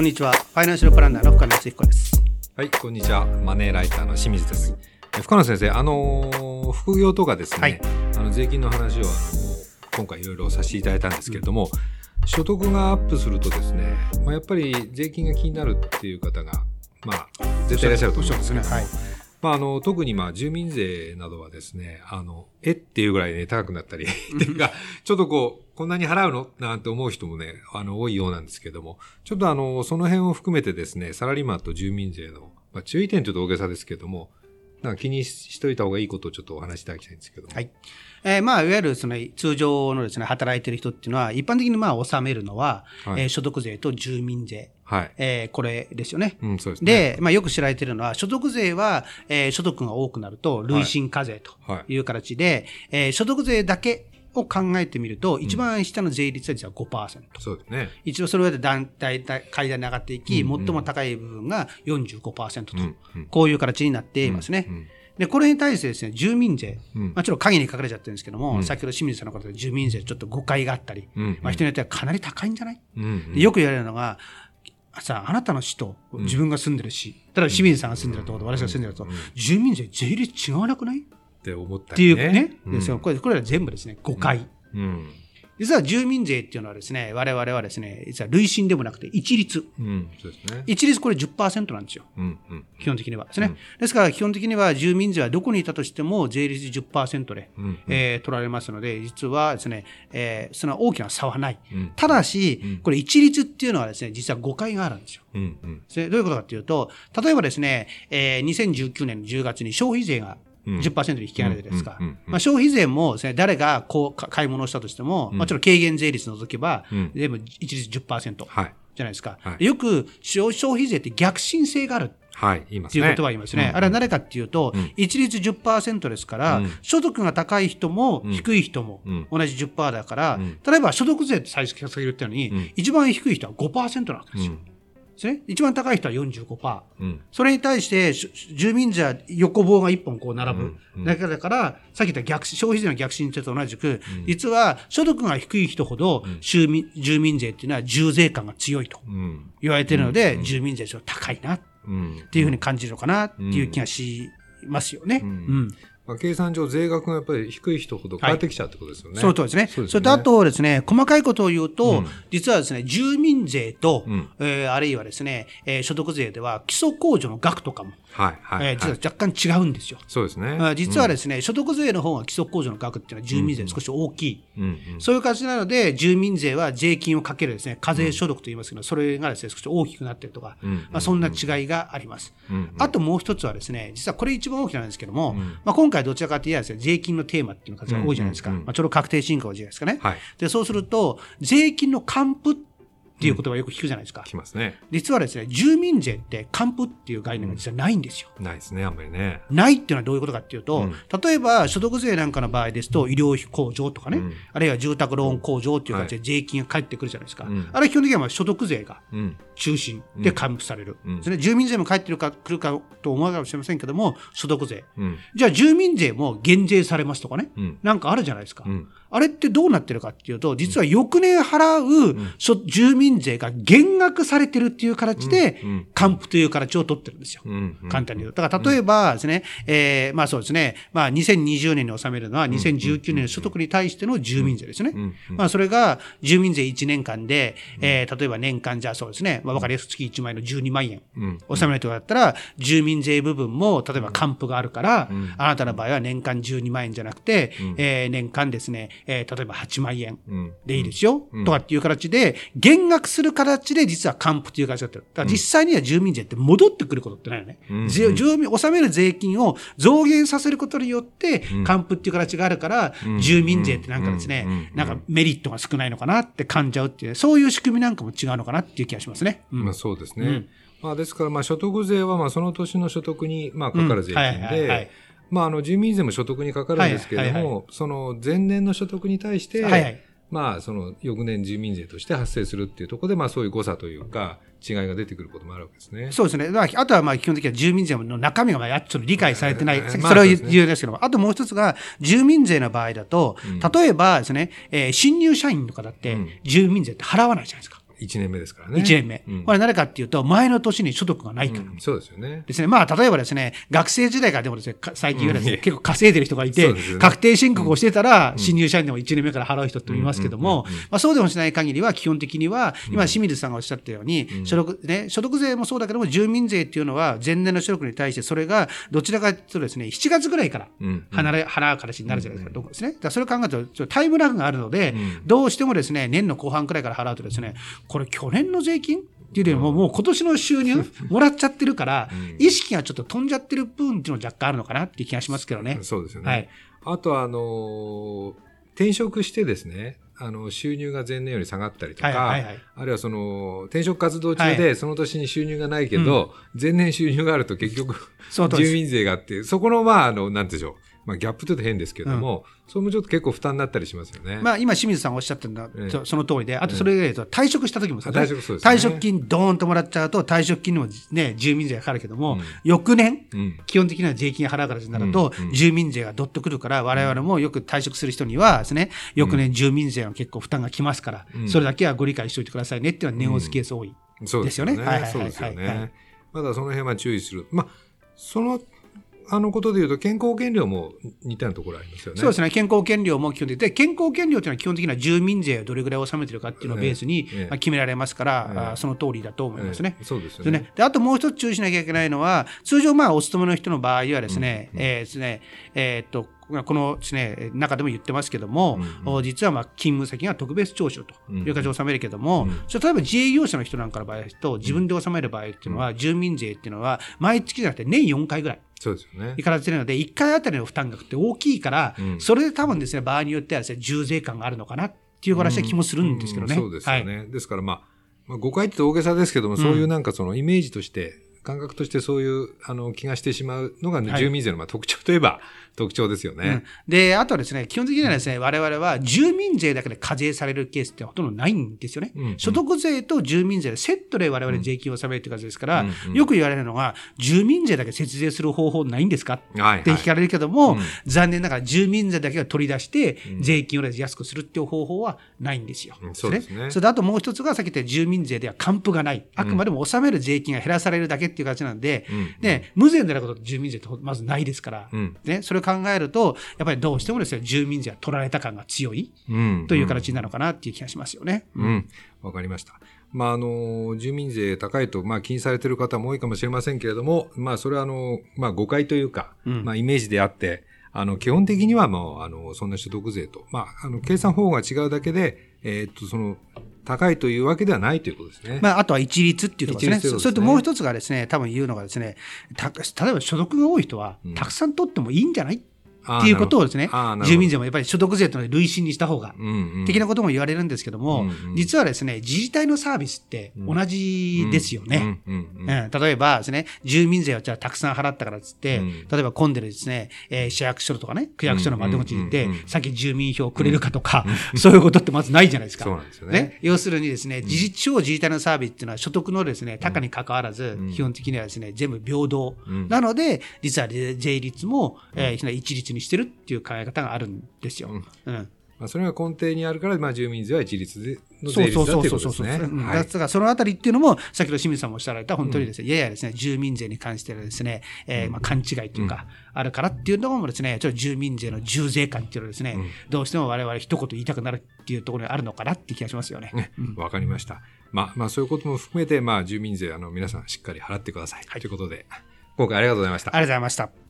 こんにちは。ファイナンシャルプランナーの深野敦彦です。はい、こんにちは。マネーライターの清水です。え深野先生、あのー副業とかですね、はいあの税金の話を、あのー今回いろいろさせていただいたんですけれども、所得がアップするとですね、まあ、やっぱり税金が気になるっていう方が、まあ、絶対いらっしゃると思うんですけども、はい。まあ、あの、特にまあ、住民税などはですね、あの、えっていうぐらいね、高くなったり、っていうか、ちょっとこう、こんなに払うの？なんて思う人もね、あの、多いようなんですけども、ちょっとあの、その辺を含めてですね、サラリーマンと住民税の、まあ、注意点というと大げさですけども、なんか気にしといた方がいいことをちょっとお話しいただきたいんですけども。はい。えーまあ、いわゆるその通常のですね、働いてる人っていうのは、一般的にまあ、納めるのは、はいえー所得税と住民税。はい。えーこれですよね。うん、そうですね。で、まあ、よく知られているのは、所得税は、えー所得が多くなると、累進課税とはいいう形で、えー所得税だけを考えてみると、一番下の税率は実は5%。そうですね。一応それまで段階階段に上がっていき、うんうん最も高い部分が45%と、うんうんこういう形になっていますね。うんうんで、これに対してですね、住民税、うんまあ、ちょっと影に書かれちゃってるんですけども、うん先ほど清水さんのことで住民税ちょっと誤解があったり、うんうんまあ、人によってはかなり高いんじゃない、うんうんでよく言われるのが、さあ、あなたの市と自分が住んでる市、例えば清水さんが住んでるところと私が住んでると、住民税税率違わなくない？っって思ったていうりね。ね、うん。これこれら全部ですね、誤解。うん。実は住民税っていうのはですね、我々はですね、実は累進でもなくて一律。うん。そうですね。一律これ10%なんですよ。うん。うん。基本的にはですね。ですから基本的には住民税はどこにいたとしても税率10%で、うんえー取られますので、実はですね、えーその大きな差はない。うんただし、これ一律っていうのはですね、実は誤解があるんですよ。うん。うん。それどういうことかというと、例えばですね、えー2019年の10月に消費税が10%に引き上げられてですかまあ消費税もね、誰がこうか買い物をしたとしても、もちろん軽減税率除けばうん、全部一律10%はい。じゃないですか。はい。よく消消費税って逆進性がある。はい。言いますね。っていうことは言いますね。あれは誰かっていうと、一律10%ですから、うん。所得が高い人も低い人もうん。同じ10%だから、ん。例えば所得税って最初下げるってのに、ん。一番低い人は5%なわけですよ。うんですね、一番高い人は45%。うん。それに対して、し住民税は横棒が1本こう並ぶうんうんだから、さっき言った逆消費税の逆進税と同じく、実は所得が低い人ほど、住民住民税っていうのは重税感が強いとうん。言われているので、住民税ちょっと高いなっうん。ていうふうに感じるのかなっていう気がしますよね。うんまあ、計算上、税額がやっぱり低い人ほど変わってきちゃうってことですよね。その通りですね。そうですよねそれとあとですね、細かいことを言うと、うん実はですね、住民税と、うんえーあるいはですね、えー所得税では基礎控除の額とかも、はい、はい。えー実ははい若干違うんですよ。そうですね。あ実はですね、所得税の方が基礎控除の額っていうのは住民税少し大きい。うん、うん。そういう形なので、住民税は税金をかけるですね、課税所得と言いますけど、それがですね、少し大きくなっているとか、うんまあ、そんな違いがあります。うんあともう一つはですね、実はこれ一番大きななんですけども、まあ、今回どちらかというとですね、税金のテーマっていうのが多いじゃないですか。うんうんうんまあ、ちょうど確定申告じゃないですかね。はい。で、そうすると、税金の還付っていう言葉をよく聞くじゃないですか。きますね。実はですね、住民税って還付っていう概念が実はないんですよ。ないですね、あんまりね。ないっていうのはどういうことかっていうと、うん例えば所得税なんかの場合ですと、医療費控除とかね、うんあるいは住宅ローン控除っていう形で税金が返ってくるじゃないですか。うんあれ基本的にはまあ所得税がうん。中心で還付される。うんですね、住民税も返ってるか、来るかと思うかもしれませんけども、所得税。うん。じゃあ住民税も減税されますとかね、うんなんかあるじゃないですか。うんあれってどうなってるかっていうと、実は翌年払う、所住民税が減額されてるっていう形で還付という形を取ってるんですよ。簡単に言うと。だから例えばですね、えーまあそうですね、まあ2020年に納めるのは2019年の所得に対しての住民税ですね。うんまあそれが住民税1年間で、えー例えば年間じゃあそうですね、まあわかりやすく月1万円の12万円うん。納めるとかだったら、住民税部分も例えば還付があるから、あなたの場合は年間12万円じゃなくて、えー年間ですね、えー例えば8万円。うん。でいいですよ、とかっていう形で、減額する形で実は還付という形だった。だから実際には住民税って戻ってくることってないよね。うん税住民、納める税金を増減させることによって、還付っていう形があるから、住民税ってなんかですね、うんなんかメリットが少ないのかなって感じちゃうっていう、そういう仕組みなんかも違うのかなっていう気がしますね。うん。まあそうですね。まあですから、まあ所得税はまあその年の所得にまあかかる税金で、まああの住民税も所得にかかるんですけれども、その前年の所得に対して、はいはいまあその翌年住民税として発生するっていうところで、まあそういう誤差というか、違いが出てくることもあるわけですね。そうですね。まあ、あとはまあ基本的には住民税の中身がまあやっちょっと理解されてない。えーそれは重要ですけども、あともう一つが、住民税の場合だと、例えばですね、えー新入社員とかだってうん、住民税って払わないじゃないですか。1年目ですからね。1年目。うんこれなぜかっていうと、前の年に所得がないから。うんそうですよね。ですね。まあ、例えばですね、学生時代からでもですね、か最近はですね、うん結構稼いでる人がいて、ね確定申告をしてたら、新入社員でも1年目から払う人っていますけどもまあ、そうでもしない限りは、基本的には、今、清水さんがおっしゃったように、所得、ね、所得税もそうだけども、住民税っていうのは、前年の所得に対して、それが、どちらかというとですね、7月ぐらいから、うん。離れ、払う形になるじゃないですか、どこですね。だそれを考えると、ちょっとタイムラグがあるので、うんどうしてもですね、年の後半くらいから払うとですね、これ去年の税金っていうよりも、もう今年の収入 もらっちゃってるから、うん意識がちょっと飛んじゃってる部分っていうのは若干あるのかなっていう気がしますけどね。そうですよね。はい。あとは、あのー転職してですね、あの、収入が前年より下がったりとか、はいはいはい。あるいはその、転職活動中はでその年に収入がないけど、前年収入があると結局、住民税があって、そこの、まあ、あの、なんていうんでしょう。まあ、ギャップちょっと変ですけども、それもちょっと結構負担になったりしますよね。まあ、今、清水さんがおっしゃってるのは、え。えそその通りで、あとそれ以外と退職した時も退職そうですね。退職金ドーンともらっちゃうと、退職金にもね、住民税がかかるけども、うん。翌年、うん。基本的には税金が払う形になると、うん。うん。住民税がどっとくるから、我々もよく退職する人にはですね、翌年住民税は結構負担がきますから、うん。それだけはご理解しておいてくださいねっていうのは念押すケース多い。そうですよね。そうですよね。まだその辺は注意する。まあ、その、あのことで言うと、健康保険料も似たようなところありますよね。そうですね、健康保険料も基本的で、健康保険料というのは基本的には住民税をどれぐらい納めてるかっていうのをベースに、決められますから、ええ。あその通りだと思いますね。ええ。そうですよね。であともう一つ注意しなきゃいけないのは、通常、まあ、お勤めの人の場合はですね、えーですね、えーっと、このですね、中でも言ってますけども、うんお実はまあ勤務先が特別徴収という形で納めるけども、うん。それ例えば自営業者の人なんかの場合と自分で納める場合っていうのは、住民税っていうのは毎月じゃなくて年4回ぐらい。そうですよねい。かれてるので、1回あたりの負担額って大きいから、うんそれで多分ですね、場合によってはですね、重税感があるのかなっていう私は気もするんですけどね。うんそうですよはいね。ですから、まあ、まあ、誤解って大げさですけども、そういうなんかそのイメージとして、感覚としてそういうあの気がしてしまうのが、ねはい住民税のまあ特徴といえば 特徴ですよね。うんで、あとはですね、基本的にはですね、我々は住民税だけで課税されるケースってほとんどないんですよね。うん所得税と住民税でセットで我々税金を納めるって感じですから、うんうんよく言われるのが、住民税だけ節税する方法ないんですか？はい、はい。って聞かれるけども、うん残念ながら住民税だけが取り出してうん税金を安くするっていう方法はないんですよ。うんそうですねそれ？であともう一つがさっき言った住民税では還付がない。あくまでも納める税金が減らされるだけっていう形なんで、うんで、無税でなこと住民税ってまずないですから、うんね、それを考えると、やっぱりどうしてもですね、住民税は取られた感が強いうんという形になるのかなっていう気がしますよね。うん。わかりました。まあ、あの、住民税高いと、まあ、気にされてる方も多いかもしれませんけれども、まあ、それは、あの、まあ、誤解というか、うんまあ、イメージであって、あの、基本的にはもう、あの、そんな所得税と、まあ、あの、計算方法が違うだけで、えーっと、その、高いというわけではないということですね。まあ、あとは一律っていうところですね。それともう一つがですね、多分言うのがですね、た例えば所得が多い人はうん、たくさん取ってもいいんじゃないっていうことをですね住民税もやっぱり所得税というのは累進にした方が、的なことも言われるんですけども、うんうん。実はですね、自治体のサービスって同じですよね。例えばですね、住民税をじゃあたくさん払ったからっつって、うん。例えば混んでるですね、えー市役所とかね、区役所の窓口に行って、うんうんうんうん。さっき住民票くれるかとか、そういうことってまずないじゃないですか。そうなんですよね。要するにですね、自治地方自治体のサービスっていうのは所得のですね、高に関わらず、ん。基本的にはですね、全部平等。うん。なので、実は税率も、えー一律にしてるっていう考え方があるんですよ。うんまあ、それが根底にあるから、まあ、住民税は一律でのそうそう税率だというそうそうそうことですね。うんはいだからそのあたりっていうのも、先ほど清水さんもおっしゃられた、本当にですね、ややですね、住民税に関してはですね、えーまあ勘違いというか、あるからっていうのもですね、ちょっと住民税の重税感っていうのはですね、どうしても我々一言言いたくなるっていうところにあるのかなっていう気がしますよね。ねわかりました。まあ、まあ、そういうことも含めて、まあ、住民税、あの、皆さんしっかり払ってください。ということで、今回ありがとうございました。ありがとうございました。